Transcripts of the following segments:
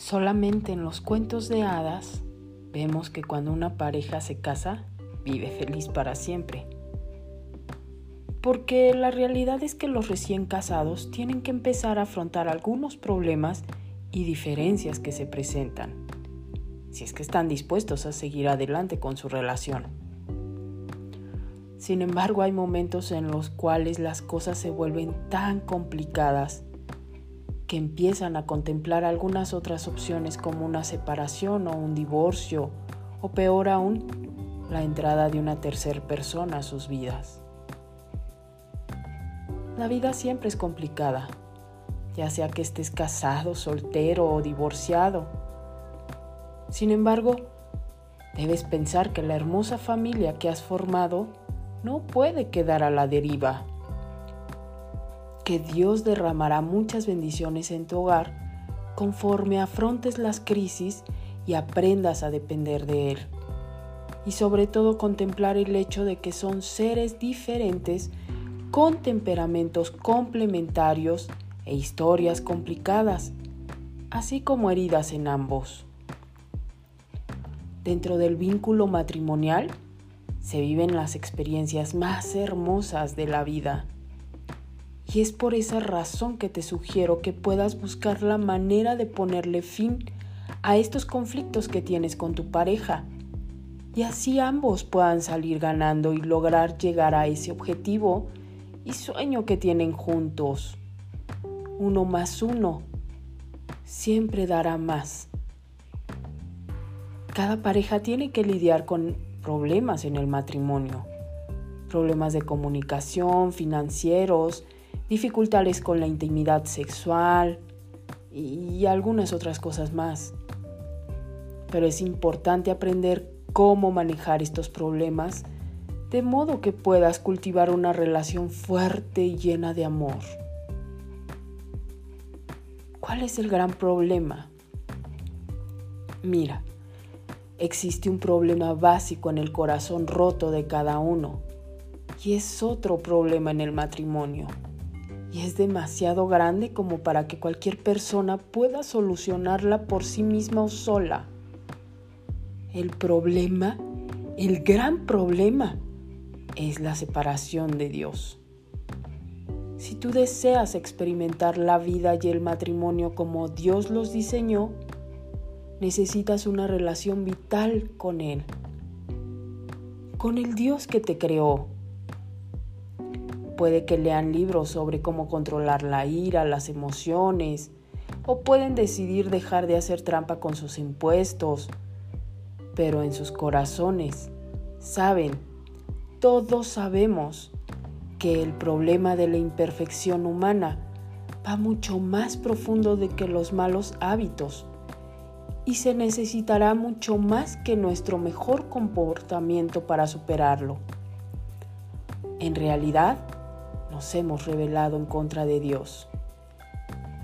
Solamente en los cuentos de hadas vemos que cuando una pareja se casa, vive feliz para siempre. Porque la realidad es que los recién casados tienen que empezar a afrontar algunos problemas y diferencias que se presentan, si es que están dispuestos a seguir adelante con su relación. Sin embargo, hay momentos en los cuales las cosas se vuelven tan complicadas que empiezan a contemplar algunas otras opciones como una separación o un divorcio, o peor aún, la entrada de una tercera persona a sus vidas. La vida siempre es complicada, ya sea que estés casado, soltero o divorciado. Sin embargo, debes pensar que la hermosa familia que has formado no puede quedar a la deriva que Dios derramará muchas bendiciones en tu hogar conforme afrontes las crisis y aprendas a depender de Él. Y sobre todo contemplar el hecho de que son seres diferentes con temperamentos complementarios e historias complicadas, así como heridas en ambos. Dentro del vínculo matrimonial se viven las experiencias más hermosas de la vida y es por esa razón que te sugiero que puedas buscar la manera de ponerle fin a estos conflictos que tienes con tu pareja. Y así ambos puedan salir ganando y lograr llegar a ese objetivo y sueño que tienen juntos. Uno más uno siempre dará más. Cada pareja tiene que lidiar con problemas en el matrimonio. Problemas de comunicación, financieros, dificultades con la intimidad sexual y algunas otras cosas más. Pero es importante aprender cómo manejar estos problemas de modo que puedas cultivar una relación fuerte y llena de amor. ¿Cuál es el gran problema? Mira, existe un problema básico en el corazón roto de cada uno y es otro problema en el matrimonio y es demasiado grande como para que cualquier persona pueda solucionarla por sí misma o sola. El problema, el gran problema, es la separación de Dios. Si tú deseas experimentar la vida y el matrimonio como Dios los diseñó, necesitas una relación vital con Él, con el Dios que te creó Puede que lean libros sobre cómo controlar la ira, las emociones, o pueden decidir dejar de hacer trampa con sus impuestos. Pero en sus corazones saben, todos sabemos, que el problema de la imperfección humana va mucho más profundo de que los malos hábitos y se necesitará mucho más que nuestro mejor comportamiento para superarlo. En realidad, nos hemos rebelado en contra de Dios.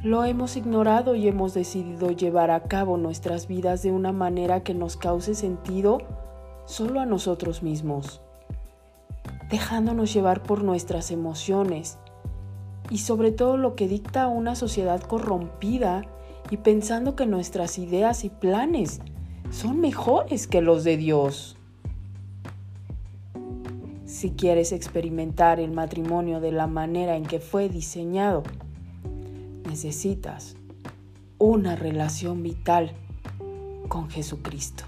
Lo hemos ignorado y hemos decidido llevar a cabo nuestras vidas de una manera que nos cause sentido solo a nosotros mismos, dejándonos llevar por nuestras emociones y sobre todo lo que dicta una sociedad corrompida y pensando que nuestras ideas y planes son mejores que los de Dios. Si quieres experimentar el matrimonio de la manera en que fue diseñado, necesitas una relación vital con Jesucristo.